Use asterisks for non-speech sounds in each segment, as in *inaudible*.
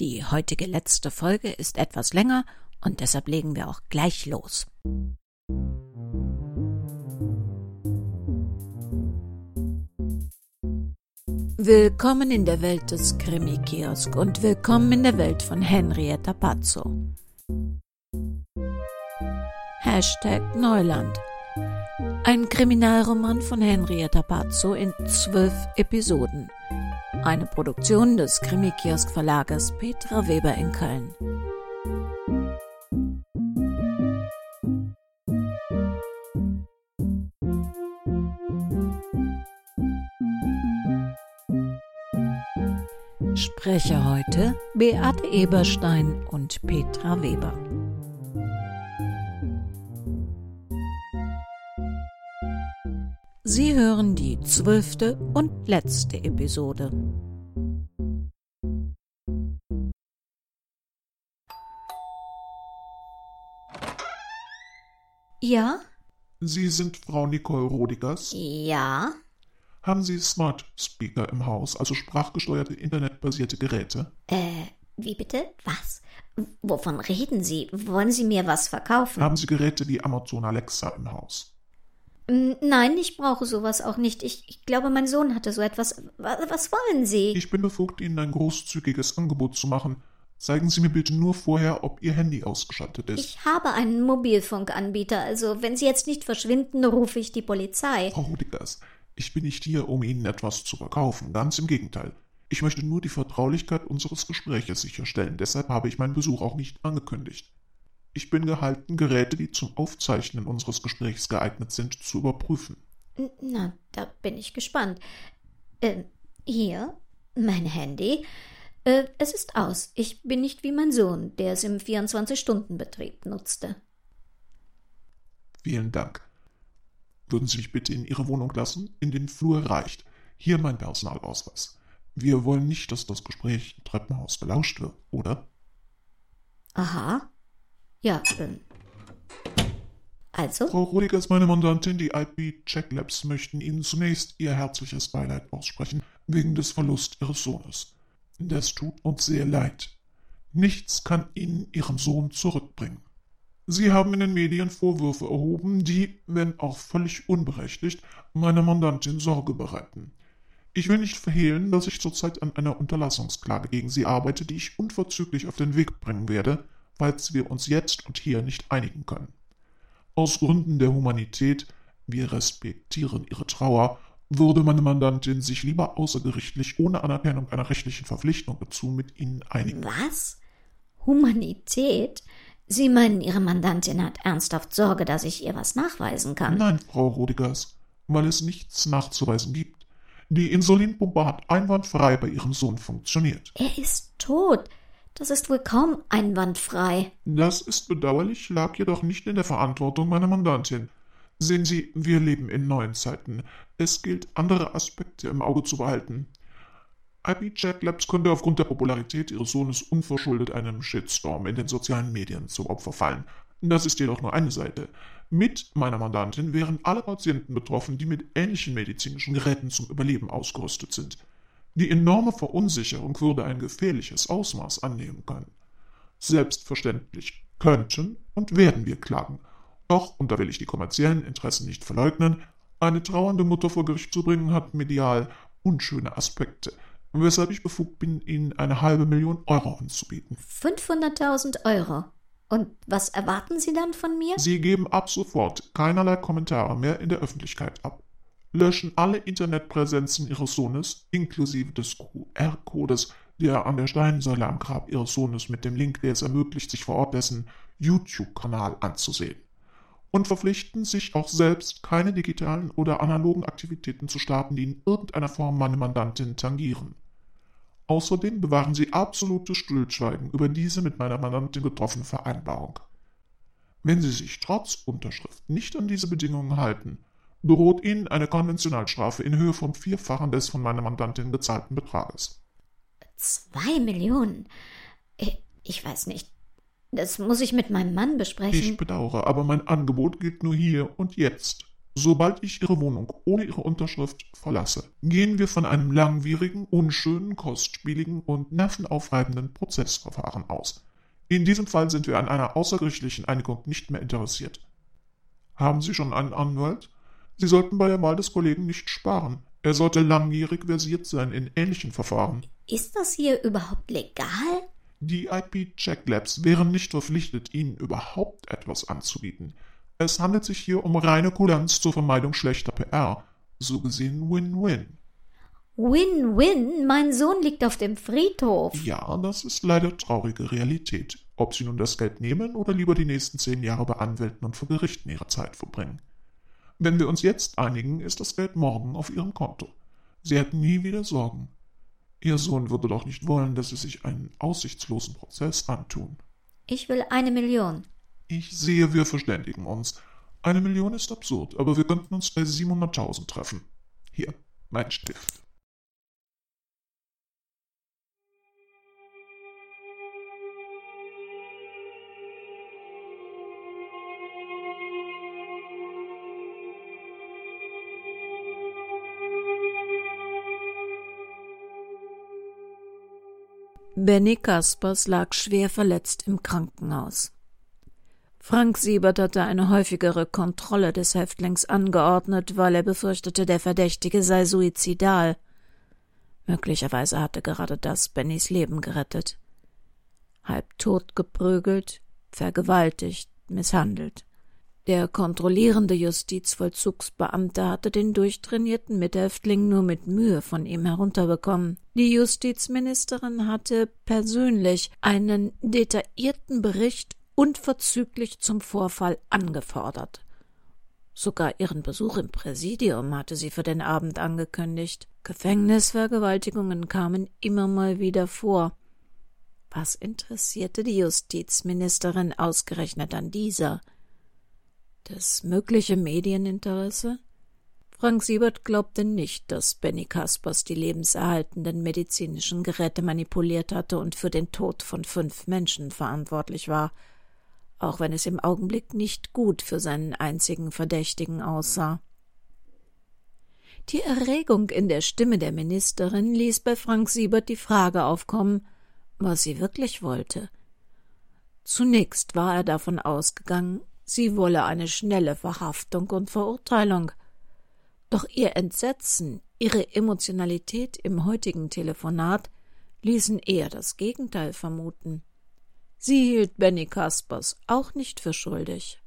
Die heutige letzte Folge ist etwas länger und deshalb legen wir auch gleich los. Willkommen in der Welt des Krimi-Kiosk und willkommen in der Welt von Henrietta Pazzo. Hashtag Neuland. Ein Kriminalroman von Henrietta Pazzo in zwölf Episoden. Eine Produktion des Krimi-Kiosk-Verlages Petra Weber in Köln. Sprecher heute Beate Eberstein und Petra Weber. Sie hören die zwölfte und letzte Episode. Ja? Sie sind Frau Nicole Rodigers? Ja? Haben Sie Smart Speaker im Haus, also sprachgesteuerte internetbasierte Geräte? Äh, wie bitte? Was? Wovon reden Sie? Wollen Sie mir was verkaufen? Haben Sie Geräte wie Amazon Alexa im Haus? Nein, ich brauche sowas auch nicht. Ich, ich glaube, mein Sohn hatte so etwas. Was wollen Sie? Ich bin befugt, Ihnen ein großzügiges Angebot zu machen. Zeigen Sie mir bitte nur vorher, ob Ihr Handy ausgeschaltet ist. Ich habe einen Mobilfunkanbieter, also wenn Sie jetzt nicht verschwinden, rufe ich die Polizei. Frau Rudigers, ich bin nicht hier, um Ihnen etwas zu verkaufen. Ganz im Gegenteil. Ich möchte nur die Vertraulichkeit unseres Gespräches sicherstellen. Deshalb habe ich meinen Besuch auch nicht angekündigt. Ich bin gehalten, Geräte, die zum Aufzeichnen unseres Gesprächs geeignet sind, zu überprüfen. Na, da bin ich gespannt. Äh, hier, mein Handy. Äh, es ist aus. Ich bin nicht wie mein Sohn, der es im 24-Stunden-Betrieb nutzte. Vielen Dank. Würden Sie mich bitte in Ihre Wohnung lassen? In den Flur reicht. Hier mein Personalausweis. Wir wollen nicht, dass das Gespräch im Treppenhaus belauscht wird, oder? Aha. Ja, ähm. Also? Frau Rudigers, meine Mandantin, die IP Check Labs möchten Ihnen zunächst Ihr herzliches Beileid aussprechen, wegen des Verlusts Ihres Sohnes. Das tut uns sehr leid. Nichts kann Ihnen Ihren Sohn zurückbringen. Sie haben in den Medien Vorwürfe erhoben, die, wenn auch völlig unberechtigt, meiner Mandantin Sorge bereiten. Ich will nicht verhehlen, dass ich zurzeit an einer Unterlassungsklage gegen Sie arbeite, die ich unverzüglich auf den Weg bringen werde, falls wir uns jetzt und hier nicht einigen können. Aus Gründen der Humanität, wir respektieren Ihre Trauer, würde meine Mandantin sich lieber außergerichtlich ohne Anerkennung einer rechtlichen Verpflichtung dazu mit Ihnen einigen. Was? Humanität? Sie meinen, Ihre Mandantin hat ernsthaft Sorge, dass ich ihr was nachweisen kann? Nein, Frau Rodigers, weil es nichts nachzuweisen gibt. Die Insulinpumpe hat einwandfrei bei Ihrem Sohn funktioniert. Er ist tot. Das ist wohl kaum einwandfrei. Das ist bedauerlich, lag jedoch nicht in der Verantwortung meiner Mandantin. Sehen Sie, wir leben in neuen Zeiten. Es gilt, andere Aspekte im Auge zu behalten. IP Chat Labs könnte aufgrund der Popularität ihres Sohnes unverschuldet einem Shitstorm in den sozialen Medien zum Opfer fallen. Das ist jedoch nur eine Seite. Mit meiner Mandantin wären alle Patienten betroffen, die mit ähnlichen medizinischen Geräten zum Überleben ausgerüstet sind. Die enorme Verunsicherung würde ein gefährliches Ausmaß annehmen können. Selbstverständlich könnten und werden wir klagen. Doch, und da will ich die kommerziellen Interessen nicht verleugnen, eine trauernde Mutter vor Gericht zu bringen hat medial unschöne Aspekte, weshalb ich befugt bin, Ihnen eine halbe Million Euro anzubieten. 500.000 Euro. Und was erwarten Sie dann von mir? Sie geben ab sofort keinerlei Kommentare mehr in der Öffentlichkeit ab, löschen alle Internetpräsenzen Ihres Sohnes, inklusive des QR-Codes, der an der Steinsäule am Grab Ihres Sohnes mit dem Link, der es ermöglicht, sich vor Ort dessen YouTube-Kanal anzusehen. Und verpflichten sich auch selbst, keine digitalen oder analogen Aktivitäten zu starten, die in irgendeiner Form meine Mandantin tangieren. Außerdem bewahren Sie absolutes Stillschweigen über diese mit meiner Mandantin getroffene Vereinbarung. Wenn Sie sich trotz Unterschrift nicht an diese Bedingungen halten, droht Ihnen eine Konventionalstrafe in Höhe vom Vierfachen des von meiner Mandantin gezahlten Betrages. Zwei Millionen? Ich weiß nicht. Das muss ich mit meinem Mann besprechen. Ich bedauere, aber mein Angebot gilt nur hier und jetzt. Sobald ich Ihre Wohnung ohne Ihre Unterschrift verlasse, gehen wir von einem langwierigen, unschönen, kostspieligen und nervenaufreibenden Prozessverfahren aus. In diesem Fall sind wir an einer außergerichtlichen Einigung nicht mehr interessiert. Haben Sie schon einen Anwalt? Sie sollten bei der Wahl des Kollegen nicht sparen. Er sollte langjährig versiert sein in ähnlichen Verfahren. Ist das hier überhaupt legal? Die IP Check Labs wären nicht verpflichtet, Ihnen überhaupt etwas anzubieten. Es handelt sich hier um reine Kulanz zur Vermeidung schlechter PR. So gesehen Win-Win. Win-Win? Mein Sohn liegt auf dem Friedhof. Ja, das ist leider traurige Realität. Ob Sie nun das Geld nehmen oder lieber die nächsten zehn Jahre bei Anwälten und vor Gerichten Ihre Zeit verbringen. Wenn wir uns jetzt einigen, ist das Geld morgen auf Ihrem Konto. Sie hätten nie wieder Sorgen. Ihr Sohn würde doch nicht wollen, dass Sie sich einen aussichtslosen Prozess antun. Ich will eine Million. Ich sehe, wir verständigen uns. Eine Million ist absurd, aber wir könnten uns bei 700.000 treffen. Hier, mein Stift. Benny Kaspers lag schwer verletzt im Krankenhaus. Frank Siebert hatte eine häufigere Kontrolle des Häftlings angeordnet, weil er befürchtete, der Verdächtige sei suizidal. Möglicherweise hatte gerade das Bennys Leben gerettet. Halb tot geprügelt, vergewaltigt, misshandelt. Der kontrollierende Justizvollzugsbeamte hatte den durchtrainierten Mithäftling nur mit Mühe von ihm herunterbekommen. Die Justizministerin hatte persönlich einen detaillierten Bericht unverzüglich zum Vorfall angefordert. Sogar ihren Besuch im Präsidium hatte sie für den Abend angekündigt. Gefängnisvergewaltigungen kamen immer mal wieder vor. Was interessierte die Justizministerin ausgerechnet an dieser? Das mögliche Medieninteresse? Frank Siebert glaubte nicht, dass Benny Kaspers die lebenserhaltenden medizinischen Geräte manipuliert hatte und für den Tod von fünf Menschen verantwortlich war, auch wenn es im Augenblick nicht gut für seinen einzigen Verdächtigen aussah. Die Erregung in der Stimme der Ministerin ließ bei Frank Siebert die Frage aufkommen, was sie wirklich wollte. Zunächst war er davon ausgegangen, sie wolle eine schnelle Verhaftung und Verurteilung. Doch ihr Entsetzen, ihre Emotionalität im heutigen Telefonat ließen eher das Gegenteil vermuten. Sie hielt Benny Kaspers auch nicht für schuldig.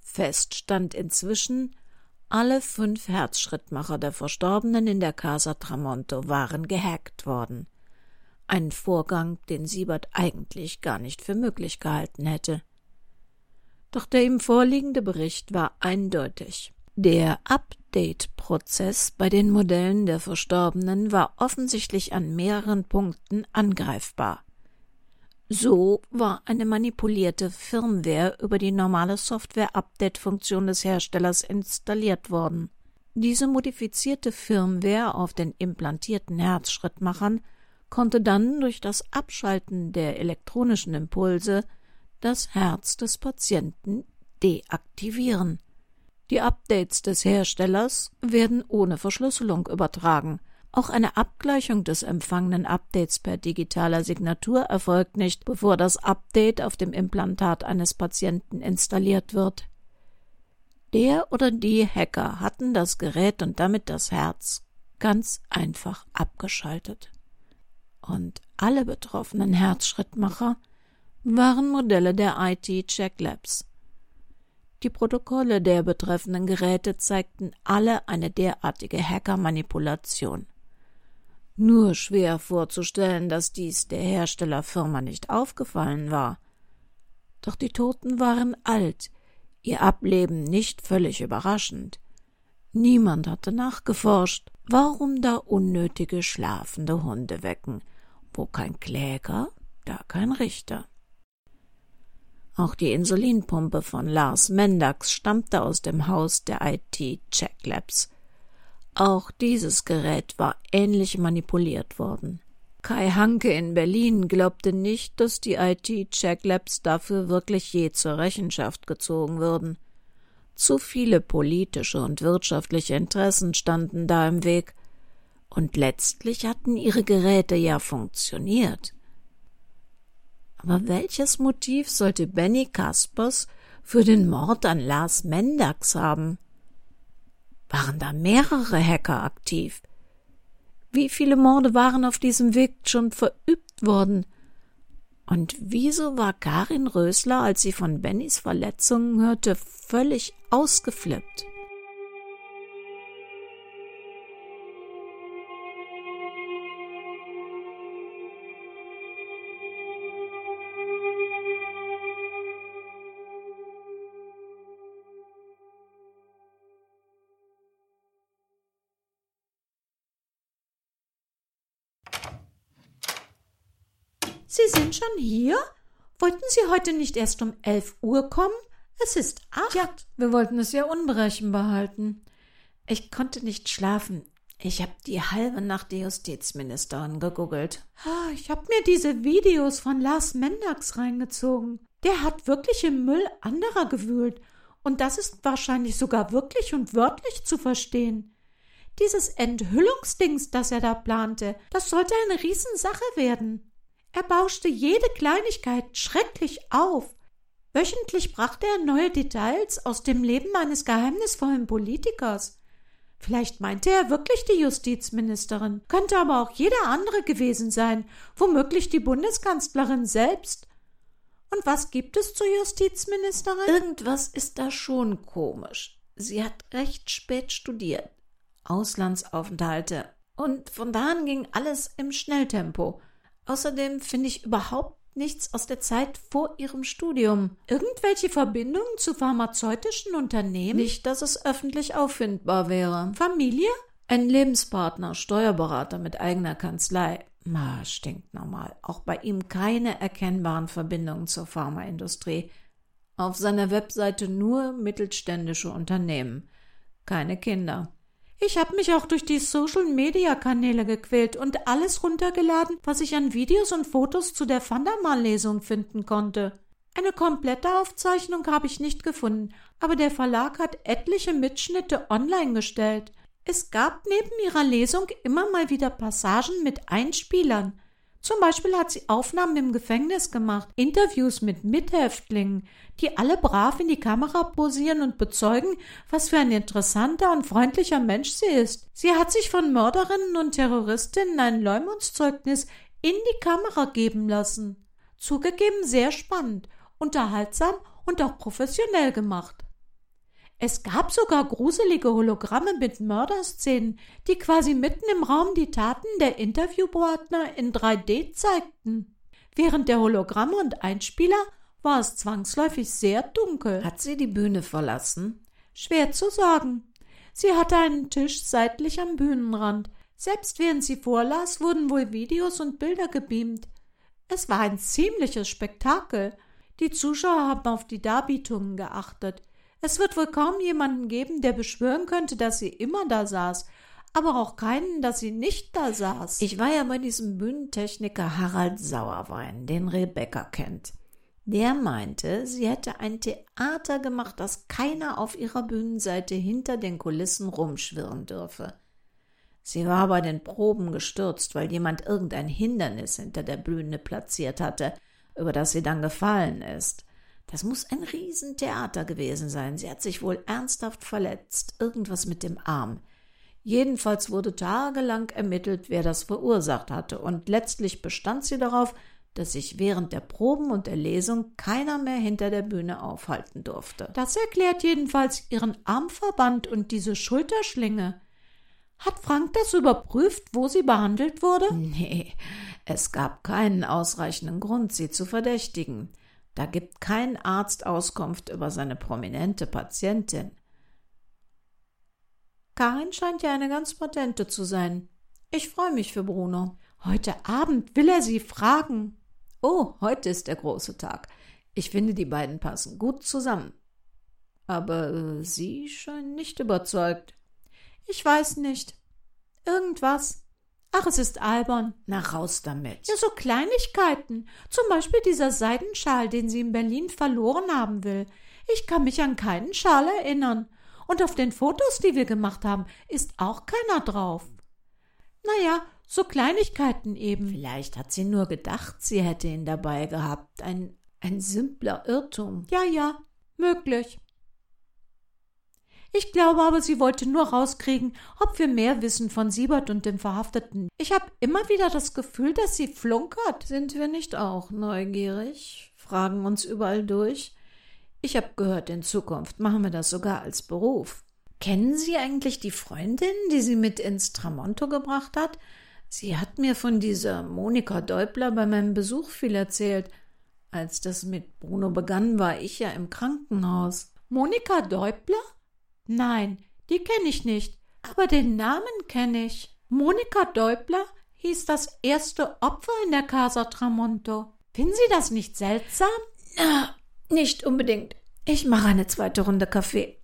Fest stand inzwischen, alle fünf Herzschrittmacher der Verstorbenen in der Casa Tramonto waren gehackt worden. Ein Vorgang, den Siebert eigentlich gar nicht für möglich gehalten hätte. Doch der ihm vorliegende Bericht war eindeutig. Der Update-Prozess bei den Modellen der Verstorbenen war offensichtlich an mehreren Punkten angreifbar. So war eine manipulierte Firmware über die normale Software-Update-Funktion des Herstellers installiert worden. Diese modifizierte Firmware auf den implantierten Herzschrittmachern konnte dann durch das Abschalten der elektronischen Impulse das Herz des Patienten deaktivieren. Die Updates des Herstellers werden ohne Verschlüsselung übertragen. Auch eine Abgleichung des empfangenen Updates per digitaler Signatur erfolgt nicht, bevor das Update auf dem Implantat eines Patienten installiert wird. Der oder die Hacker hatten das Gerät und damit das Herz ganz einfach abgeschaltet. Und alle betroffenen Herzschrittmacher waren Modelle der IT Check Labs. Die Protokolle der betreffenden Geräte zeigten alle eine derartige Hackermanipulation. Nur schwer vorzustellen, dass dies der Herstellerfirma nicht aufgefallen war. Doch die Toten waren alt, ihr Ableben nicht völlig überraschend. Niemand hatte nachgeforscht, warum da unnötige schlafende Hunde wecken, wo kein Kläger, da kein Richter. Auch die Insulinpumpe von Lars Mendax stammte aus dem Haus der IT Check Labs. Auch dieses Gerät war ähnlich manipuliert worden. Kai Hanke in Berlin glaubte nicht, dass die IT Check Labs dafür wirklich je zur Rechenschaft gezogen würden. Zu viele politische und wirtschaftliche Interessen standen da im Weg. Und letztlich hatten ihre Geräte ja funktioniert. Aber welches Motiv sollte Benny Kaspers für den Mord an Lars Mendax haben? Waren da mehrere Hacker aktiv? Wie viele Morde waren auf diesem Weg schon verübt worden? Und wieso war Karin Rösler, als sie von Bennys Verletzungen hörte, völlig ausgeflippt? Sie sind schon hier? Wollten Sie heute nicht erst um elf Uhr kommen? Es ist acht. Ja, wir wollten es ja unberechenbar halten. Ich konnte nicht schlafen. Ich habe die halbe Nacht die Justizministerin gegoogelt. Ich habe mir diese Videos von Lars Mendax reingezogen. Der hat wirklich im Müll anderer gewühlt. Und das ist wahrscheinlich sogar wirklich und wörtlich zu verstehen. Dieses Enthüllungsdings, das er da plante, das sollte eine Riesensache werden. Er bauschte jede Kleinigkeit schrecklich auf. Wöchentlich brachte er neue Details aus dem Leben eines geheimnisvollen Politikers. Vielleicht meinte er wirklich die Justizministerin, könnte aber auch jeder andere gewesen sein, womöglich die Bundeskanzlerin selbst. Und was gibt es zur Justizministerin? Irgendwas ist da schon komisch. Sie hat recht spät studiert, Auslandsaufenthalte, und von da an ging alles im Schnelltempo. Außerdem finde ich überhaupt nichts aus der Zeit vor ihrem Studium. Irgendwelche Verbindungen zu pharmazeutischen Unternehmen? Nicht, dass es öffentlich auffindbar wäre. Familie? Ein Lebenspartner, Steuerberater mit eigener Kanzlei. Ma, stinkt normal. Auch bei ihm keine erkennbaren Verbindungen zur Pharmaindustrie. Auf seiner Webseite nur mittelständische Unternehmen. Keine Kinder. Ich habe mich auch durch die Social-Media-Kanäle gequält und alles runtergeladen, was ich an Videos und Fotos zu der Vandermal-Lesung finden konnte. Eine komplette Aufzeichnung habe ich nicht gefunden, aber der Verlag hat etliche Mitschnitte online gestellt. Es gab neben ihrer Lesung immer mal wieder Passagen mit Einspielern. Zum Beispiel hat sie Aufnahmen im Gefängnis gemacht, Interviews mit Mithäftlingen, die alle brav in die Kamera posieren und bezeugen, was für ein interessanter und freundlicher Mensch sie ist. Sie hat sich von Mörderinnen und Terroristinnen ein Leumundszeugnis in die Kamera geben lassen. Zugegeben sehr spannend, unterhaltsam und auch professionell gemacht. Es gab sogar gruselige Hologramme mit Mörderszenen, die quasi mitten im Raum die Taten der Interviewpartner in 3D zeigten. Während der Hologramme und Einspieler war es zwangsläufig sehr dunkel. Hat sie die Bühne verlassen? Schwer zu sagen. Sie hatte einen Tisch seitlich am Bühnenrand. Selbst während sie vorlas, wurden wohl Videos und Bilder gebeamt. Es war ein ziemliches Spektakel. Die Zuschauer haben auf die Darbietungen geachtet. Es wird wohl kaum jemanden geben, der beschwören könnte, dass sie immer da saß, aber auch keinen, dass sie nicht da saß. Ich war ja bei diesem Bühnentechniker Harald Sauerwein, den Rebecca kennt. Der meinte, sie hätte ein Theater gemacht, dass keiner auf ihrer Bühnenseite hinter den Kulissen rumschwirren dürfe. Sie war bei den Proben gestürzt, weil jemand irgendein Hindernis hinter der Bühne platziert hatte, über das sie dann gefallen ist. Das muss ein Riesentheater gewesen sein. Sie hat sich wohl ernsthaft verletzt. Irgendwas mit dem Arm. Jedenfalls wurde tagelang ermittelt, wer das verursacht hatte, und letztlich bestand sie darauf, dass sich während der Proben und der Lesung keiner mehr hinter der Bühne aufhalten durfte. Das erklärt jedenfalls ihren Armverband und diese Schulterschlinge. Hat Frank das überprüft, wo sie behandelt wurde? Nee, es gab keinen ausreichenden Grund, sie zu verdächtigen. Da gibt kein Arzt Auskunft über seine prominente Patientin. Karin scheint ja eine ganz potente zu sein. Ich freue mich für Bruno. Heute Abend will er sie fragen. Oh, heute ist der große Tag. Ich finde, die beiden passen gut zusammen. Aber äh, Sie scheinen nicht überzeugt. Ich weiß nicht. Irgendwas. Ach, es ist albern. Na raus damit. Ja, so Kleinigkeiten. Zum Beispiel dieser Seidenschal, den sie in Berlin verloren haben will. Ich kann mich an keinen Schal erinnern. Und auf den Fotos, die wir gemacht haben, ist auch keiner drauf. Naja, so Kleinigkeiten eben. Vielleicht hat sie nur gedacht, sie hätte ihn dabei gehabt. Ein, ein simpler Irrtum. Ja, ja, möglich. Ich glaube aber, sie wollte nur rauskriegen, ob wir mehr wissen von Siebert und dem Verhafteten. Ich habe immer wieder das Gefühl, dass sie flunkert. Sind wir nicht auch neugierig? Fragen uns überall durch. Ich habe gehört, in Zukunft machen wir das sogar als Beruf. Kennen Sie eigentlich die Freundin, die sie mit ins Tramonto gebracht hat? Sie hat mir von dieser Monika Deubler bei meinem Besuch viel erzählt. Als das mit Bruno begann, war ich ja im Krankenhaus. Monika Deubler? Nein, die kenne ich nicht, aber den Namen kenne ich. Monika Deubler hieß das erste Opfer in der Casa Tramonto. Finden Sie das nicht seltsam? Na, nicht unbedingt. Ich mache eine zweite Runde Kaffee.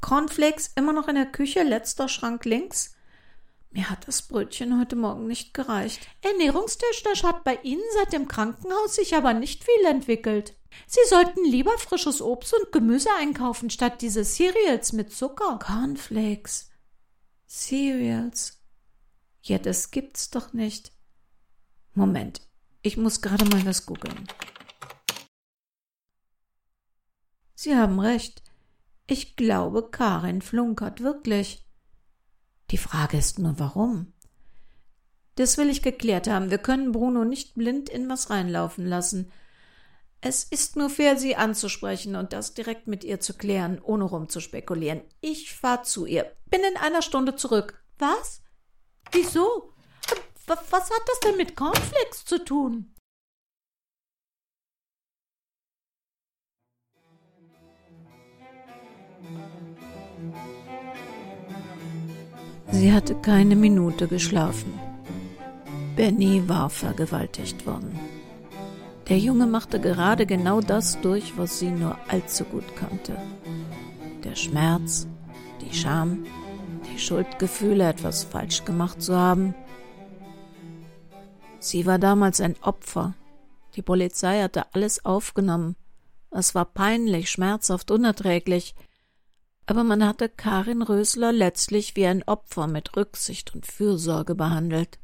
Cornflakes immer noch in der Küche, letzter Schrank links. Mir hat das Brötchen heute Morgen nicht gereicht. Ernährungstechnisch hat bei Ihnen seit dem Krankenhaus sich aber nicht viel entwickelt. Sie sollten lieber frisches Obst und Gemüse einkaufen, statt diese Cereals mit Zucker. Cornflakes. Cereals. Ja, das gibt's doch nicht. Moment, ich muss gerade mal was googeln. Sie haben recht. Ich glaube, Karin flunkert wirklich. Die Frage ist nur, warum? Das will ich geklärt haben. Wir können Bruno nicht blind in was reinlaufen lassen. Es ist nur fair, sie anzusprechen und das direkt mit ihr zu klären, ohne rumzuspekulieren. Ich fahr zu ihr. Bin in einer Stunde zurück. Was? Wieso? Was hat das denn mit Cornflakes zu tun? Sie hatte keine Minute geschlafen. Benny war vergewaltigt worden. Der Junge machte gerade genau das durch, was sie nur allzu gut kannte. Der Schmerz, die Scham, die Schuldgefühle, etwas falsch gemacht zu haben. Sie war damals ein Opfer. Die Polizei hatte alles aufgenommen. Es war peinlich, schmerzhaft, unerträglich. Aber man hatte Karin Rösler letztlich wie ein Opfer mit Rücksicht und Fürsorge behandelt.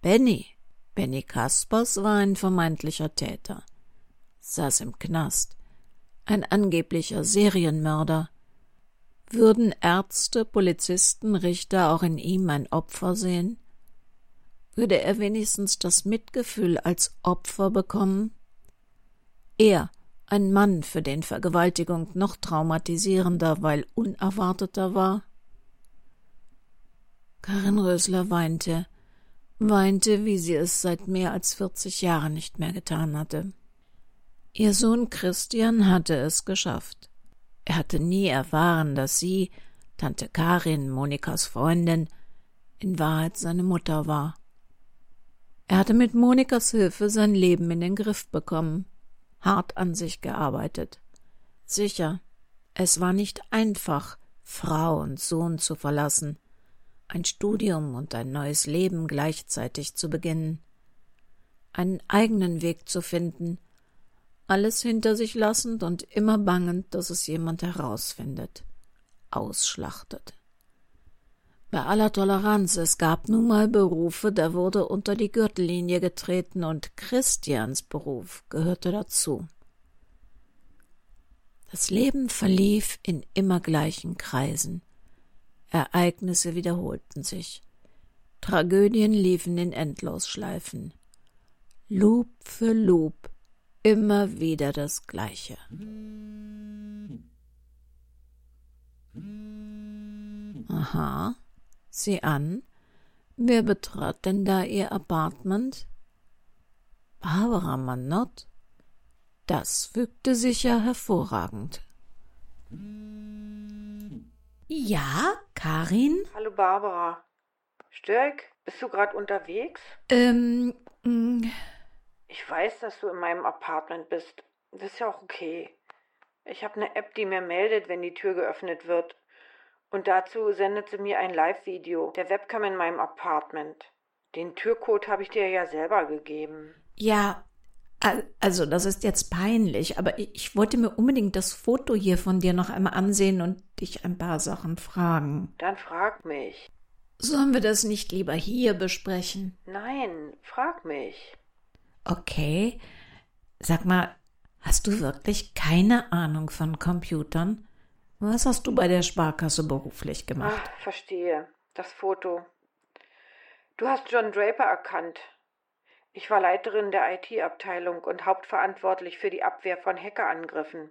Benny Benny Kaspers war ein vermeintlicher Täter, saß im Knast, ein angeblicher Serienmörder. Würden Ärzte, Polizisten, Richter auch in ihm ein Opfer sehen? Würde er wenigstens das Mitgefühl als Opfer bekommen? Er, ein Mann, für den Vergewaltigung noch traumatisierender, weil unerwarteter war? Karin Rösler weinte, weinte, wie sie es seit mehr als vierzig Jahren nicht mehr getan hatte. Ihr Sohn Christian hatte es geschafft. Er hatte nie erfahren, dass sie, Tante Karin, Monikas Freundin, in Wahrheit seine Mutter war. Er hatte mit Monikas Hilfe sein Leben in den Griff bekommen, hart an sich gearbeitet. Sicher, es war nicht einfach, Frau und Sohn zu verlassen, ein Studium und ein neues Leben gleichzeitig zu beginnen, einen eigenen Weg zu finden, alles hinter sich lassend und immer bangend, dass es jemand herausfindet, ausschlachtet. Bei aller Toleranz, es gab nun mal Berufe, da wurde unter die Gürtellinie getreten und Christians Beruf gehörte dazu. Das Leben verlief in immer gleichen Kreisen. Ereignisse wiederholten sich. Tragödien liefen in Endlosschleifen. Loop für Loop, immer wieder das Gleiche. Aha, sieh an. Wer betrat denn da ihr Apartment? Barbara Manott? Das fügte sich ja hervorragend. Ja, Karin? Hallo Barbara. Störk, bist du gerade unterwegs? Ähm, mh. Ich weiß, dass du in meinem Apartment bist. Das ist ja auch okay. Ich habe eine App, die mir meldet, wenn die Tür geöffnet wird. Und dazu sendet sie mir ein Live-Video der Webcam in meinem Apartment. Den Türcode habe ich dir ja selber gegeben. Ja, Also, das ist jetzt peinlich, aber ich wollte mir unbedingt das Foto hier von dir noch einmal ansehen und dich ein paar Sachen fragen. Dann frag mich. Sollen wir das nicht lieber hier besprechen? Nein, frag mich. Okay. Sag mal, hast du wirklich keine Ahnung von Computern? Was hast du bei der Sparkasse beruflich gemacht? Ach, verstehe. Das Foto. Du hast John Draper erkannt. Ich war Leiterin der IT-Abteilung und hauptverantwortlich für die Abwehr von Hackerangriffen.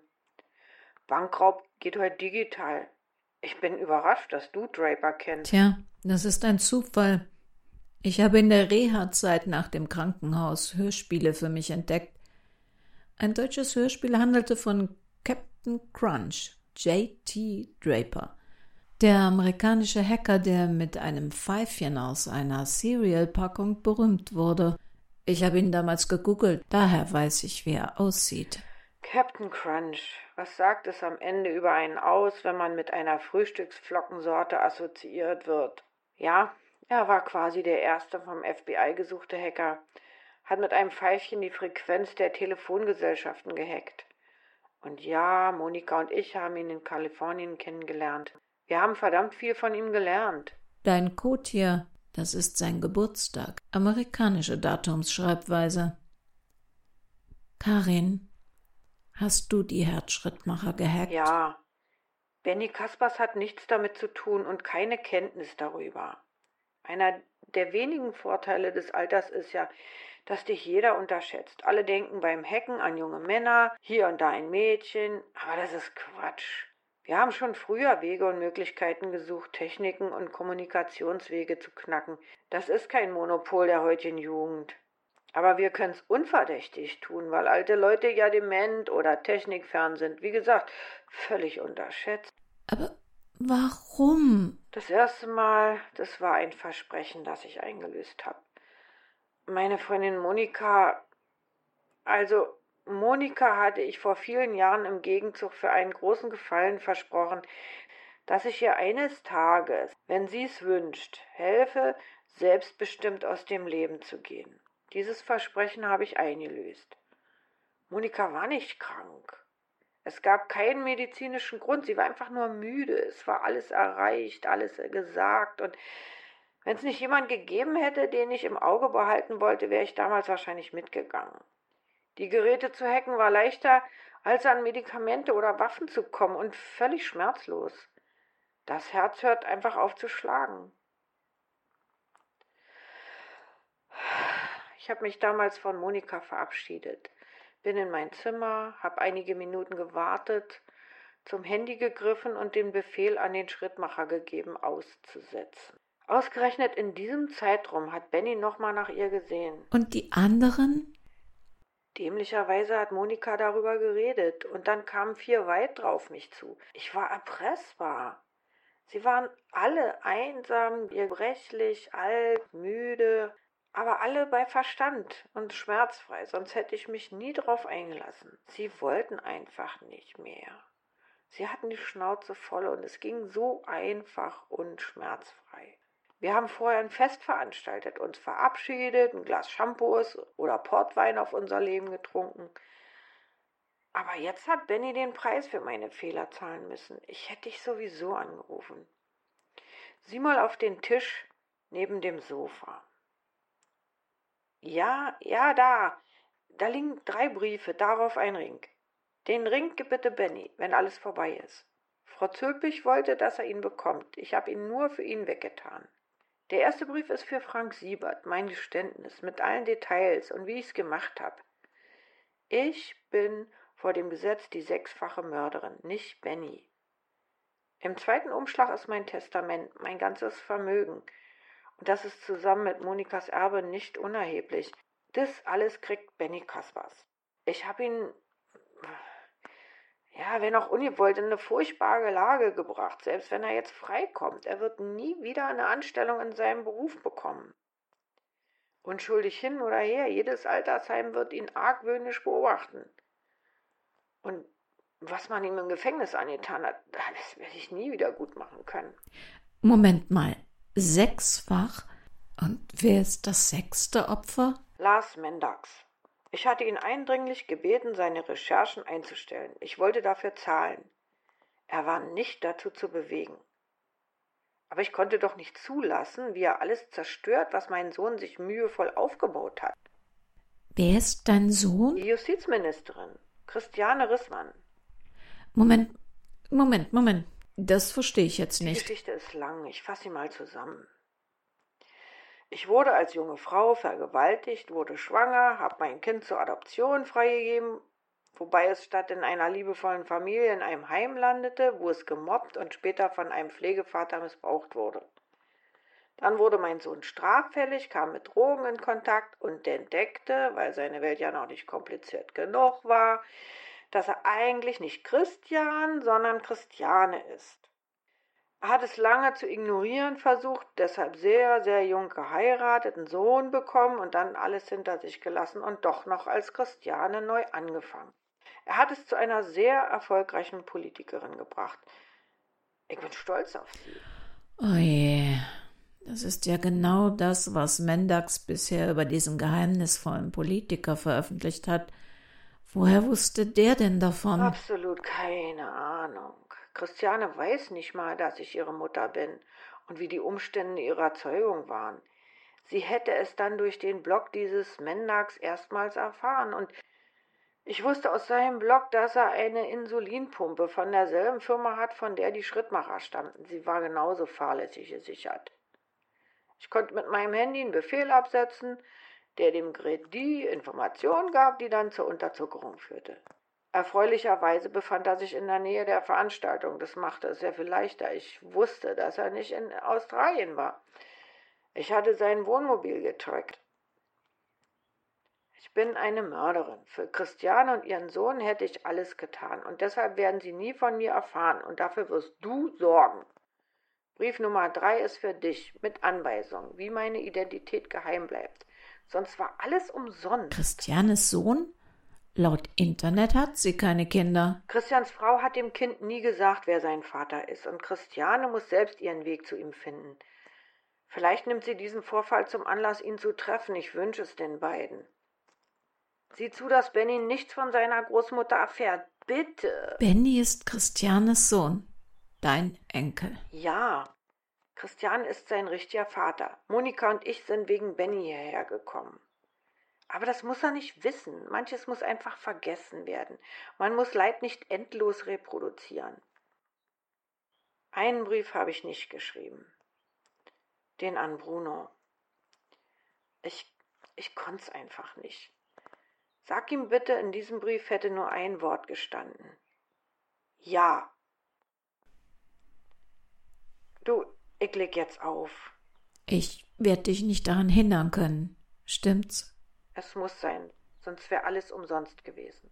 Bankraub geht heute digital. Ich bin überrascht, dass du Draper kennst. Tja, das ist ein Zufall. Ich habe in der Reha-Zeit nach dem Krankenhaus Hörspiele für mich entdeckt. Ein deutsches Hörspiel handelte von Captain Crunch, J.T. Draper. Der amerikanische Hacker, der mit einem Pfeifchen aus einer Cereal-Packung berühmt wurde. Ich habe ihn damals gegoogelt, daher weiß ich, wie er aussieht. Captain Crunch, was sagt es am Ende über einen aus, wenn man mit einer Frühstücksflockensorte assoziiert wird? Ja, er war quasi der erste vom FBI gesuchte Hacker, hat mit einem Pfeifchen die Frequenz der Telefongesellschaften gehackt. Und ja, Monika und ich haben ihn in Kalifornien kennengelernt. Wir haben verdammt viel von ihm gelernt. Dein Code hier, das ist sein Geburtstag. Amerikanische Datumsschreibweise. Karin, hast du die Herzschrittmacher gehackt? Ja. Benny Kaspers hat nichts damit zu tun und keine Kenntnis darüber. Einer der wenigen Vorteile des Alters ist ja, dass dich jeder unterschätzt. Alle denken beim Hacken an junge Männer, hier und da ein Mädchen, aber das ist Quatsch. Wir haben schon früher Wege und Möglichkeiten gesucht, Techniken und Kommunikationswege zu knacken. Das ist kein Monopol der heutigen Jugend. Aber wir können es unverdächtig tun, weil alte Leute ja dement oder technikfern sind. Wie gesagt, völlig unterschätzt. Aber warum? Das erste Mal, das war ein Versprechen, das ich eingelöst habe. Meine Freundin Monika, also Monika hatte ich vor vielen Jahren im Gegenzug für einen großen Gefallen versprochen, dass ich ihr eines Tages, wenn sie es wünscht, helfe, selbstbestimmt aus dem Leben zu gehen. Dieses Versprechen habe ich eingelöst. Monika war nicht krank. Es gab keinen medizinischen Grund, sie war einfach nur müde. Es war alles erreicht, alles gesagt und wenn es nicht jemand gegeben hätte, den ich im Auge behalten wollte, wäre ich damals wahrscheinlich mitgegangen. Die Geräte zu hacken war leichter, als an Medikamente oder Waffen zu kommen und völlig schmerzlos. Das Herz hört einfach auf zu schlagen. Ich habe mich damals von Monika verabschiedet, bin in mein Zimmer, habe einige Minuten gewartet, zum Handy gegriffen und den Befehl an den Schrittmacher gegeben, auszusetzen. Ausgerechnet in diesem Zeitraum hat Benny nochmal nach ihr gesehen. Und die anderen? Dämlicherweise hat Monika darüber geredet und dann kamen vier weitere auf mich zu. Ich war erpressbar. Sie waren alle einsam, gebrechlich, alt, müde, aber alle bei Verstand und schmerzfrei, sonst hätte ich mich nie drauf eingelassen. Sie wollten einfach nicht mehr. Sie hatten die Schnauze voll und es ging so einfach und schmerzfrei. Wir haben vorher ein Fest veranstaltet, uns verabschiedet, ein Glas Shampoos oder Portwein auf unser Leben getrunken. Aber jetzt hat Benny den Preis für meine Fehler zahlen müssen. Ich hätte dich sowieso angerufen. Sieh mal auf den Tisch neben dem Sofa. Ja, ja, da. Da liegen drei Briefe, darauf ein Ring. Den Ring gib bitte Benny, wenn alles vorbei ist. Frau Zülpich wollte, dass er ihn bekommt. Ich habe ihn nur für ihn weggetan. Der erste Brief ist für Frank Siebert, mein Geständnis, mit allen Details und wie ich es gemacht habe. Ich bin vor dem Gesetz die sechsfache Mörderin, nicht Benny. Im zweiten Umschlag ist mein Testament, mein ganzes Vermögen. Und das ist zusammen mit Monikas Erbe nicht unerheblich. Das alles kriegt Benny Kaspers. Ich habe ihn ja, wenn auch ungewollt, in eine furchtbare Lage gebracht, selbst wenn er jetzt freikommt. Er wird nie wieder eine Anstellung in seinem Beruf bekommen. Unschuldig hin oder her, jedes Altersheim wird ihn argwöhnisch beobachten. Und was man ihm im Gefängnis angetan hat, das werde ich nie wieder gut machen können. Moment mal, sechsfach? Und wer ist das sechste Opfer? Lars Mendax. Ich hatte ihn eindringlich gebeten, seine Recherchen einzustellen. Ich wollte dafür zahlen. Er war nicht dazu zu bewegen. Aber ich konnte doch nicht zulassen, wie er alles zerstört, was mein Sohn sich mühevoll aufgebaut hat. Wer ist dein Sohn? Die Justizministerin, Christiane Rissmann. Moment, Moment, Moment. Das verstehe ich jetzt Die nicht. Geschichte ist lang, ich fasse sie mal zusammen. Ich wurde als junge Frau vergewaltigt, wurde schwanger, habe mein Kind zur Adoption freigegeben, wobei es statt in einer liebevollen Familie in einem Heim landete, wo es gemobbt und später von einem Pflegevater missbraucht wurde. Dann wurde mein Sohn straffällig, kam mit Drogen in Kontakt und entdeckte, weil seine Welt ja noch nicht kompliziert genug war, dass er eigentlich nicht Christian, sondern Christiane ist. Er hat es lange zu ignorieren versucht, deshalb sehr, sehr jung geheiratet, einen Sohn bekommen und dann alles hinter sich gelassen und doch noch als Christiane neu angefangen. Er hat es zu einer sehr erfolgreichen Politikerin gebracht. Ich bin stolz auf sie. Oh je. Das ist ja genau das, was Mendax bisher über diesen geheimnisvollen Politiker veröffentlicht hat. Woher wusste der denn davon? Absolut keine Ahnung. Christiane weiß nicht mal, dass ich ihre Mutter bin und wie die Umstände ihrer Zeugung waren. Sie hätte es dann durch den Blog dieses Mendax erstmals erfahren und ich wusste aus seinem Blog, dass er eine Insulinpumpe von derselben Firma hat, von der die Schrittmacher stammten. Sie war genauso fahrlässig gesichert. Ich konnte mit meinem Handy einen Befehl absetzen, der dem Gerät die Information gab, die dann zur Unterzuckerung führte. Erfreulicherweise befand er sich in der Nähe der Veranstaltung. Das machte es sehr viel leichter. Ich wusste, dass er nicht in Australien war. Ich hatte sein Wohnmobil getrackt. Ich bin eine Mörderin. Für Christiane und ihren Sohn hätte ich alles getan. Und deshalb werden sie nie von mir erfahren. Und dafür wirst du sorgen. Brief Nummer drei ist für dich mit Anweisung, wie meine Identität geheim bleibt. Sonst war alles umsonst. Christianes Sohn? Laut Internet hat sie keine Kinder. Christians Frau hat dem Kind nie gesagt, wer sein Vater ist, und Christiane muss selbst ihren Weg zu ihm finden. Vielleicht nimmt sie diesen Vorfall zum Anlass, ihn zu treffen. Ich wünsche es den beiden. Sieh zu, dass Benny nichts von seiner Großmutter erfährt. Bitte. Benny ist Christianes Sohn. Dein Enkel. Ja. Christian ist sein richtiger Vater. Monika und ich sind wegen Benny hierher gekommen. Aber das muss er nicht wissen. Manches muss einfach vergessen werden. Man muss Leid nicht endlos reproduzieren. Einen Brief habe ich nicht geschrieben. Den an Bruno. Ich, ich konnte es einfach nicht. Sag ihm bitte, in diesem Brief hätte nur ein Wort gestanden. Ja. Du, ich leg jetzt auf. Ich werde dich nicht daran hindern können. Stimmt's? Es muss sein, sonst wäre alles umsonst gewesen.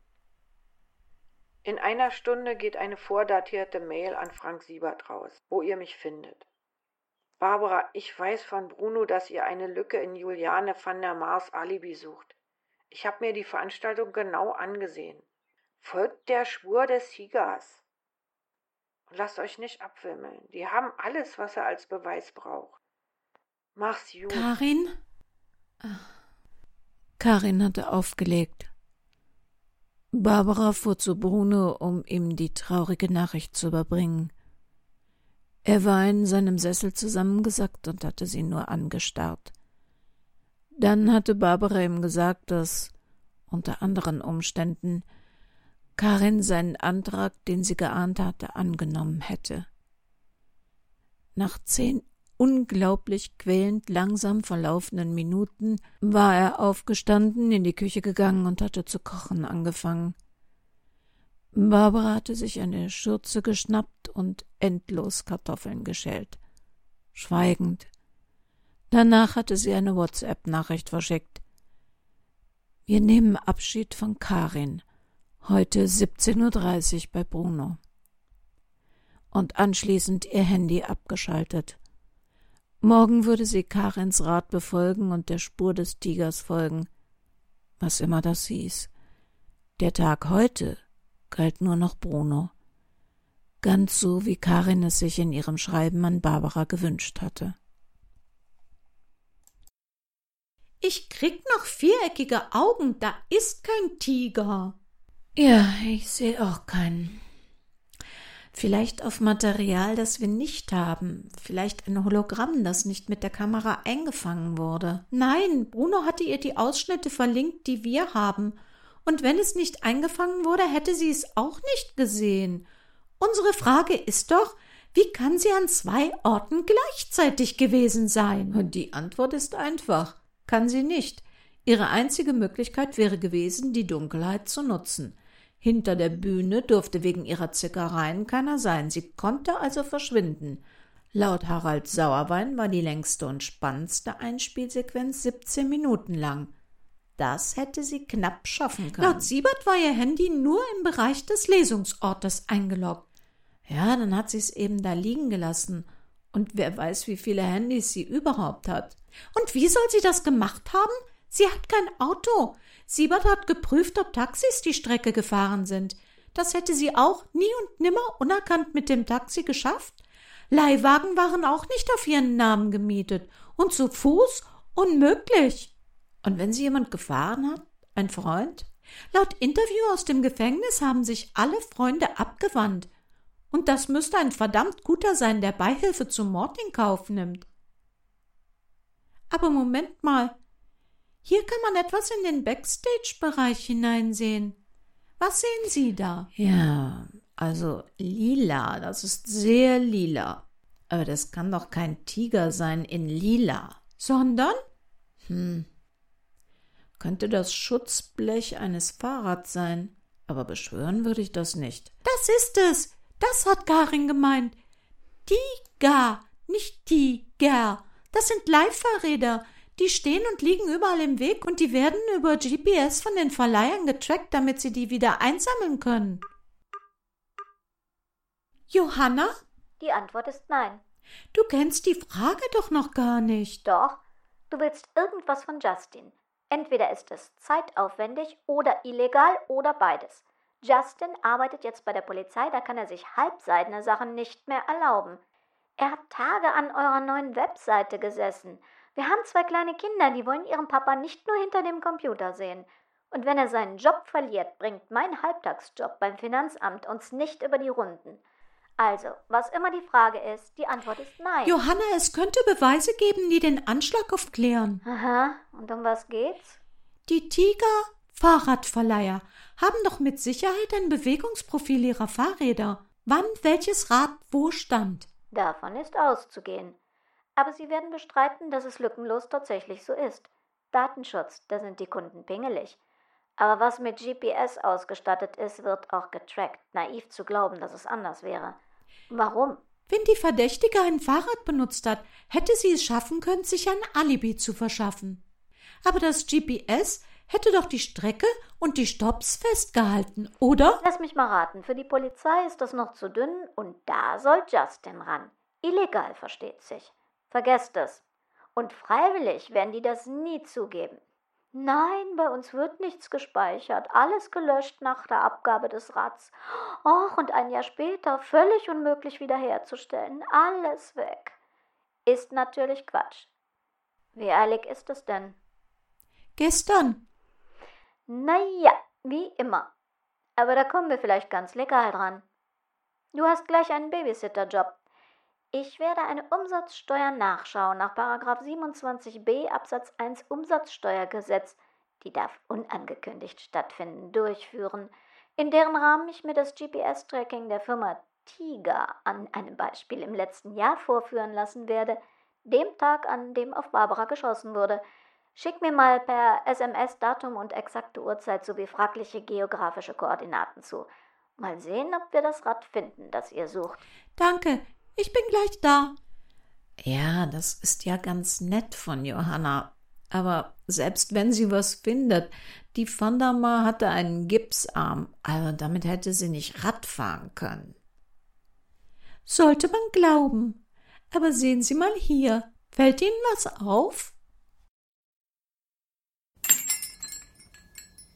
In einer Stunde geht eine vordatierte Mail an Frank Siebert raus, wo ihr mich findet. Barbara, ich weiß von Bruno, dass ihr eine Lücke in Juliane van der Mars Alibi sucht. Ich habe mir die Veranstaltung genau angesehen. Folgt der Spur des Siegers. Und lasst euch nicht abwimmeln. Die haben alles, was er als Beweis braucht. Mach's gut. Karin? Ach. Karin hatte aufgelegt. Barbara fuhr zu Bruno, um ihm die traurige Nachricht zu überbringen. Er war in seinem Sessel zusammengesackt und hatte sie nur angestarrt. Dann hatte Barbara ihm gesagt, dass unter anderen Umständen Karin seinen Antrag, den sie geahnt hatte, angenommen hätte. Nach zehn unglaublich quälend langsam verlaufenden Minuten war er aufgestanden, in die Küche gegangen und hatte zu kochen angefangen. Barbara hatte sich eine Schürze geschnappt und endlos Kartoffeln geschält. Schweigend. Danach hatte sie eine WhatsApp-Nachricht verschickt. Wir nehmen Abschied von Karin. Heute 17.30 Uhr bei Bruno. Und anschließend ihr Handy abgeschaltet. Morgen würde sie Karins Rat befolgen und der Spur des Tigers folgen. Was immer das hieß. Der Tag heute galt nur noch Bruno. Ganz so, wie Karin es sich in ihrem Schreiben an Barbara gewünscht hatte. Ich krieg noch viereckige Augen, da ist kein Tiger. Ja, ich sehe auch keinen. Vielleicht auf Material, das wir nicht haben. Vielleicht ein Hologramm, das nicht mit der Kamera eingefangen wurde. Nein, Bruno hatte ihr die Ausschnitte verlinkt, die wir haben. Und wenn es nicht eingefangen wurde, hätte sie es auch nicht gesehen. Unsere Frage ist doch, wie kann sie an zwei Orten gleichzeitig gewesen sein? Und die Antwort ist einfach. Kann sie nicht. Ihre einzige Möglichkeit wäre gewesen, die Dunkelheit zu nutzen. Hinter der Bühne durfte wegen ihrer Zickereien keiner sein, sie konnte also verschwinden. Laut Harald Sauerwein war die längste und spannendste Einspielsequenz 17 Minuten lang. Das hätte sie knapp schaffen können. Laut Siebert war ihr Handy nur im Bereich des Lesungsortes eingeloggt. Ja, dann hat sie es eben da liegen gelassen. Und wer weiß, wie viele Handys sie überhaupt hat. Und wie soll sie das gemacht haben? Sie hat kein Auto. Siebert hat geprüft, ob Taxis die Strecke gefahren sind. Das hätte sie auch nie und nimmer unerkannt mit dem Taxi geschafft. Leihwagen waren auch nicht auf ihren Namen gemietet. Und zu Fuß unmöglich. Und wenn sie jemand gefahren hat? Ein Freund? Laut Interview aus dem Gefängnis haben sich alle Freunde abgewandt. Und das müsste ein verdammt guter sein, der Beihilfe zum Mord in Kauf nimmt. Aber Moment mal, hier kann man etwas in den Backstage-Bereich hineinsehen. Was sehen Sie da? Ja, also lila, das ist sehr lila. Aber das kann doch kein Tiger sein in lila. Sondern? Hm. Könnte das Schutzblech eines Fahrrads sein. Aber beschwören würde ich das nicht. Das ist es. Das hat Karin gemeint. Tiger, nicht Tiger. Das sind Leihfahrräder. Die stehen und liegen überall im Weg und die werden über GPS von den Verleihern getrackt, damit sie die wieder einsammeln können. Johanna? Die Antwort ist nein. Du kennst die Frage doch noch gar nicht. Doch. Du willst irgendwas von Justin. Entweder ist es zeitaufwendig oder illegal oder beides. Justin arbeitet jetzt bei der Polizei, da kann er sich halbseidene Sachen nicht mehr erlauben. Er hat Tage an eurer neuen Webseite gesessen. Wir haben zwei kleine Kinder, die wollen ihren Papa nicht nur hinter dem Computer sehen. Und wenn er seinen Job verliert, bringt mein Halbtagsjob beim Finanzamt uns nicht über die Runden. Also, was immer die Frage ist, die Antwort ist nein. Johanna, es könnte Beweise geben, die den Anschlag aufklären. Aha, und um was geht's? Die Tiger Fahrradverleiher haben doch mit Sicherheit ein Bewegungsprofil ihrer Fahrräder. Wann welches Rad wo stand. Davon ist auszugehen. Aber Sie werden bestreiten, dass es lückenlos tatsächlich so ist. Datenschutz, da sind die Kunden pingelig. Aber was mit GPS ausgestattet ist, wird auch getrackt. Naiv zu glauben, dass es anders wäre. Warum? Wenn die Verdächtige ein Fahrrad benutzt hat, hätte sie es schaffen können, sich ein Alibi zu verschaffen. Aber das GPS hätte doch die Strecke und die Stops festgehalten, oder? Lass mich mal raten, für die Polizei ist das noch zu dünn und da soll Justin ran. Illegal versteht sich. Vergesst es. Und freiwillig werden die das nie zugeben. Nein, bei uns wird nichts gespeichert, alles gelöscht nach der Abgabe des Rats. Och, und ein Jahr später völlig unmöglich wiederherzustellen, alles weg. Ist natürlich Quatsch. Wie eilig ist es denn? Gestern. Naja, wie immer. Aber da kommen wir vielleicht ganz legal dran. Du hast gleich einen Babysitterjob. Ich werde eine Umsatzsteuernachschau nach 27b Absatz 1 Umsatzsteuergesetz, die darf unangekündigt stattfinden, durchführen, in deren Rahmen ich mir das GPS-Tracking der Firma Tiger an einem Beispiel im letzten Jahr vorführen lassen werde, dem Tag, an dem auf Barbara geschossen wurde. Schick mir mal per SMS Datum und exakte Uhrzeit sowie fragliche geografische Koordinaten zu. Mal sehen, ob wir das Rad finden, das ihr sucht. Danke, ich bin gleich da. Ja, das ist ja ganz nett von Johanna. Aber selbst wenn sie was findet, die Vandama hatte einen Gipsarm, also damit hätte sie nicht Rad fahren können. Sollte man glauben. Aber sehen Sie mal hier. Fällt Ihnen was auf?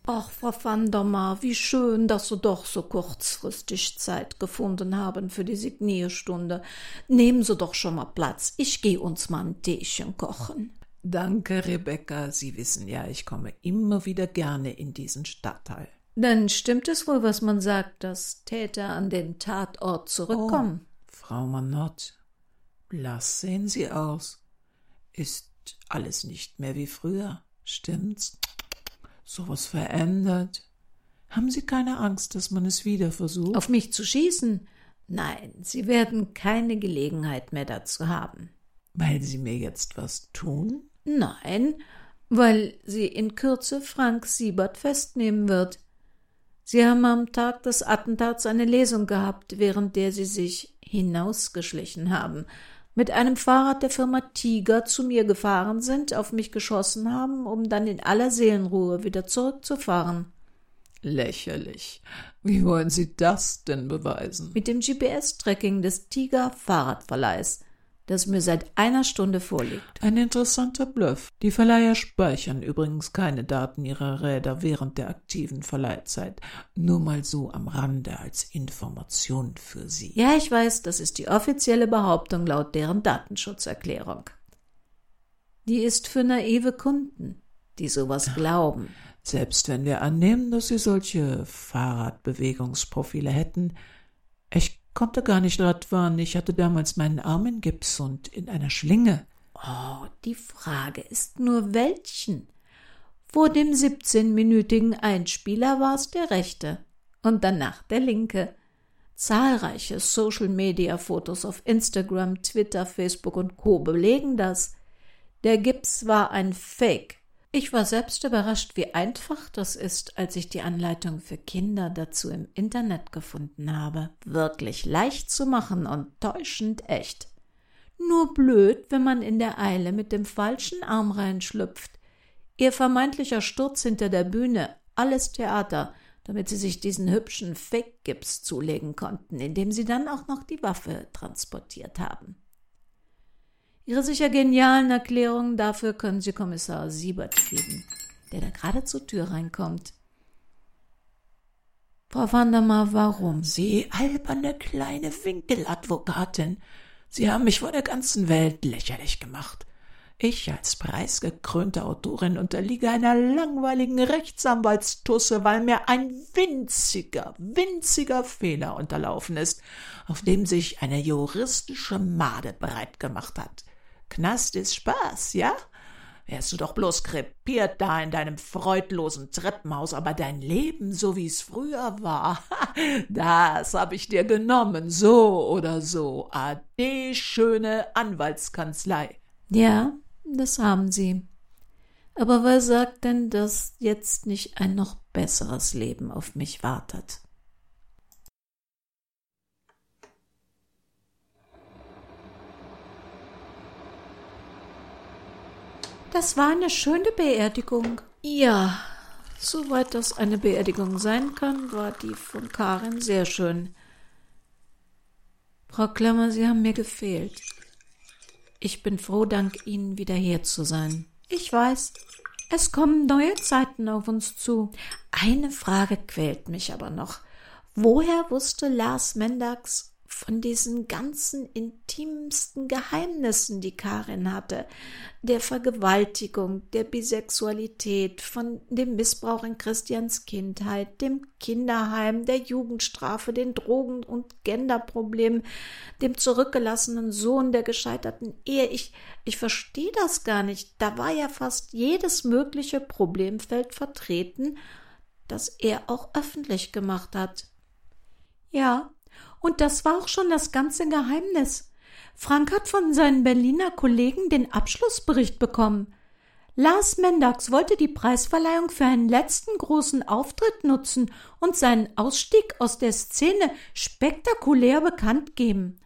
Ach, Frau Vandermar, wie schön, dass Sie doch so kurzfristig Zeit gefunden haben für die Signierstunde. Nehmen Sie doch schon mal Platz. Ich gehe uns mal ein Teechen kochen. Danke, Rebecca. Sie wissen ja, ich komme immer wieder gerne in diesen Stadtteil. Dann stimmt es wohl, was man sagt, dass Täter an den Tatort zurückkommen. Oh, Frau Manott, blass sehen Sie aus. Ist alles nicht mehr wie früher, stimmt's? Sowas verändert. Haben Sie keine Angst, dass man es wieder versucht? Auf mich zu schießen? Nein, Sie werden keine Gelegenheit mehr dazu haben. Weil Sie mir jetzt was tun? Nein, weil sie in Kürze Frank Siebert festnehmen wird. Sie haben am Tag des Attentats eine Lesung gehabt, während der sie sich hinausgeschlichen haben, mit einem Fahrrad der Firma Tiger zu mir gefahren sind, auf mich geschossen haben, um dann in aller Seelenruhe wieder zurückzufahren. Lächerlich. Wie wollen Sie das denn beweisen? Mit dem GPS-Tracking des Tiger Fahrradverleihs das mir seit einer Stunde vorliegt. Ein interessanter Bluff. Die Verleiher speichern übrigens keine Daten ihrer Räder während der aktiven Verleihzeit. Nur mal so am Rande als Information für Sie. Ja, ich weiß, das ist die offizielle Behauptung laut deren Datenschutzerklärung. Die ist für naive Kunden, die sowas glauben. Selbst wenn wir annehmen, dass Sie solche Fahrradbewegungsprofile hätten, ich konnte gar nicht Radfahren. Ich hatte damals meinen Arm in Gips und in einer Schlinge. Oh, die Frage ist nur welchen. Vor dem 17-minütigen Einspieler war es der rechte und danach der linke. Zahlreiche Social-Media-Fotos auf Instagram, Twitter, Facebook und Co. belegen das. Der Gips war ein Fake. Ich war selbst überrascht, wie einfach das ist, als ich die Anleitung für Kinder dazu im Internet gefunden habe. Wirklich leicht zu machen und täuschend echt. Nur blöd, wenn man in der Eile mit dem falschen Arm reinschlüpft. Ihr vermeintlicher Sturz hinter der Bühne, alles Theater, damit sie sich diesen hübschen Fake-Gips zulegen konnten, indem sie dann auch noch die Waffe transportiert haben. Ihre sicher genialen Erklärungen dafür können Sie Kommissar Siebert geben, der da gerade zur Tür reinkommt. Frau Vandermar, warum? Sie alberne kleine Winkeladvokatin. Sie haben mich vor der ganzen Welt lächerlich gemacht. Ich als preisgekrönte Autorin unterliege einer langweiligen Rechtsanwaltstusse, weil mir ein winziger, winziger Fehler unterlaufen ist, auf dem sich eine juristische Made bereit gemacht hat. Knast ist Spaß, ja? Wärst du doch bloß krepiert da in deinem freudlosen Treppenhaus, aber dein Leben, so wie es früher war, *laughs* das hab ich dir genommen, so oder so. Ade, schöne Anwaltskanzlei. Ja, das haben sie. Aber wer sagt denn, dass jetzt nicht ein noch besseres Leben auf mich wartet? Das war eine schöne Beerdigung. Ja, soweit das eine Beerdigung sein kann, war die von Karin sehr schön. Frau Klammer, Sie haben mir gefehlt. Ich bin froh, dank Ihnen wieder hier zu sein. Ich weiß, es kommen neue Zeiten auf uns zu. Eine Frage quält mich aber noch. Woher wusste Lars Mendax von diesen ganzen intimsten Geheimnissen, die Karin hatte, der Vergewaltigung, der Bisexualität, von dem Missbrauch in Christians Kindheit, dem Kinderheim, der Jugendstrafe, den Drogen- und Genderproblemen, dem zurückgelassenen Sohn der gescheiterten Ehe. Ich, ich verstehe das gar nicht. Da war ja fast jedes mögliche Problemfeld vertreten, das er auch öffentlich gemacht hat. Ja, und das war auch schon das ganze Geheimnis. Frank hat von seinen Berliner Kollegen den Abschlussbericht bekommen. Lars Mendax wollte die Preisverleihung für einen letzten großen Auftritt nutzen und seinen Ausstieg aus der Szene spektakulär bekannt geben.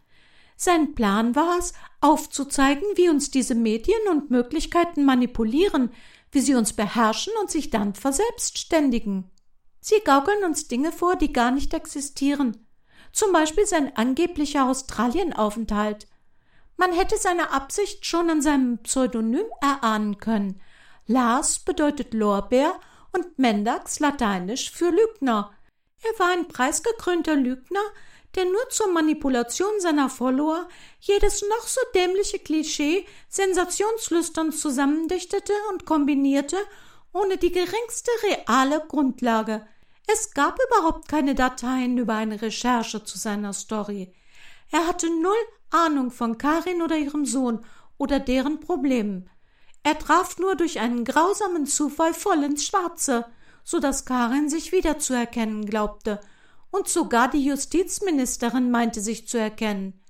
Sein Plan war es, aufzuzeigen, wie uns diese Medien und Möglichkeiten manipulieren, wie sie uns beherrschen und sich dann verselbstständigen. Sie gaukeln uns Dinge vor, die gar nicht existieren zum Beispiel sein angeblicher Australienaufenthalt. Man hätte seine Absicht schon an seinem Pseudonym erahnen können. Lars bedeutet Lorbeer und Mendax lateinisch für Lügner. Er war ein preisgekrönter Lügner, der nur zur Manipulation seiner Follower jedes noch so dämliche Klischee sensationslüstern zusammendichtete und kombinierte, ohne die geringste reale Grundlage. Es gab überhaupt keine Dateien über eine Recherche zu seiner Story. Er hatte null Ahnung von Karin oder ihrem Sohn oder deren Problemen. Er traf nur durch einen grausamen Zufall voll ins Schwarze, so dass Karin sich wiederzuerkennen glaubte – und sogar die Justizministerin meinte sich zu erkennen.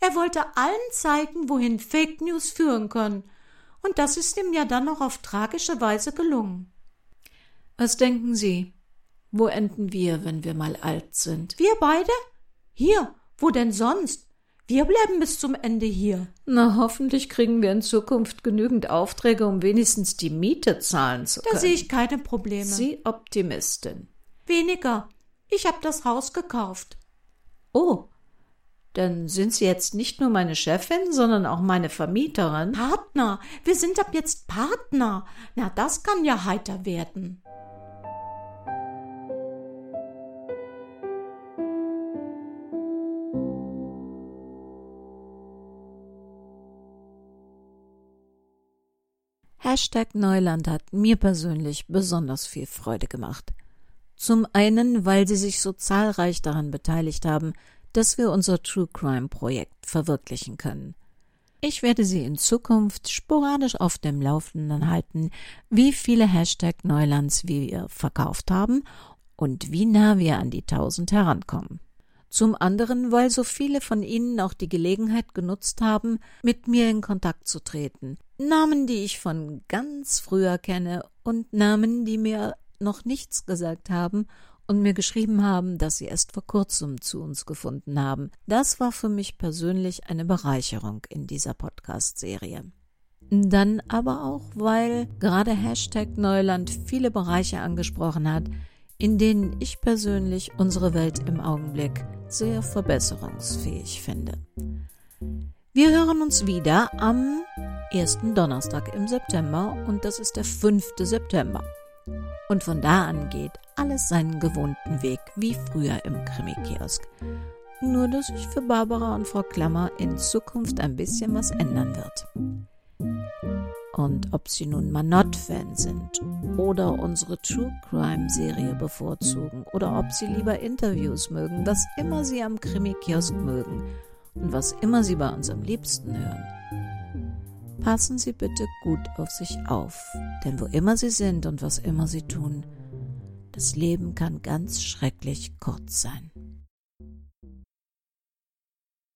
Er wollte allen zeigen, wohin Fake News führen können, und das ist ihm ja dann noch auf tragische Weise gelungen. Was denken Sie? Wo enden wir, wenn wir mal alt sind? Wir beide? Hier, wo denn sonst? Wir bleiben bis zum Ende hier. Na, hoffentlich kriegen wir in Zukunft genügend Aufträge, um wenigstens die Miete zahlen zu können. Da sehe ich keine Probleme. Sie Optimistin. Weniger. Ich habe das Haus gekauft. Oh, dann sind Sie jetzt nicht nur meine Chefin, sondern auch meine Vermieterin. Partner. Wir sind ab jetzt Partner. Na, das kann ja heiter werden. Hashtag Neuland hat mir persönlich besonders viel Freude gemacht. Zum einen, weil sie sich so zahlreich daran beteiligt haben, dass wir unser True Crime Projekt verwirklichen können. Ich werde Sie in Zukunft sporadisch auf dem Laufenden halten, wie viele Hashtag Neulands wir verkauft haben und wie nah wir an die tausend herankommen. Zum anderen, weil so viele von Ihnen auch die Gelegenheit genutzt haben, mit mir in Kontakt zu treten. Namen, die ich von ganz früher kenne und Namen, die mir noch nichts gesagt haben und mir geschrieben haben, dass sie erst vor kurzem zu uns gefunden haben. Das war für mich persönlich eine Bereicherung in dieser Podcast-Serie. Dann aber auch, weil gerade Hashtag Neuland viele Bereiche angesprochen hat, in denen ich persönlich unsere Welt im Augenblick sehr verbesserungsfähig finde. Wir hören uns wieder am ersten Donnerstag im September und das ist der 5. September. Und von da an geht alles seinen gewohnten Weg wie früher im Krimi-Kiosk. Nur, dass sich für Barbara und Frau Klammer in Zukunft ein bisschen was ändern wird. Und ob sie nun Manott-Fan sind oder unsere True Crime-Serie bevorzugen oder ob sie lieber Interviews mögen, was immer sie am Krimi-Kiosk mögen und was immer sie bei uns am liebsten hören Passen Sie bitte gut auf sich auf, denn wo immer Sie sind und was immer Sie tun, das Leben kann ganz schrecklich kurz sein.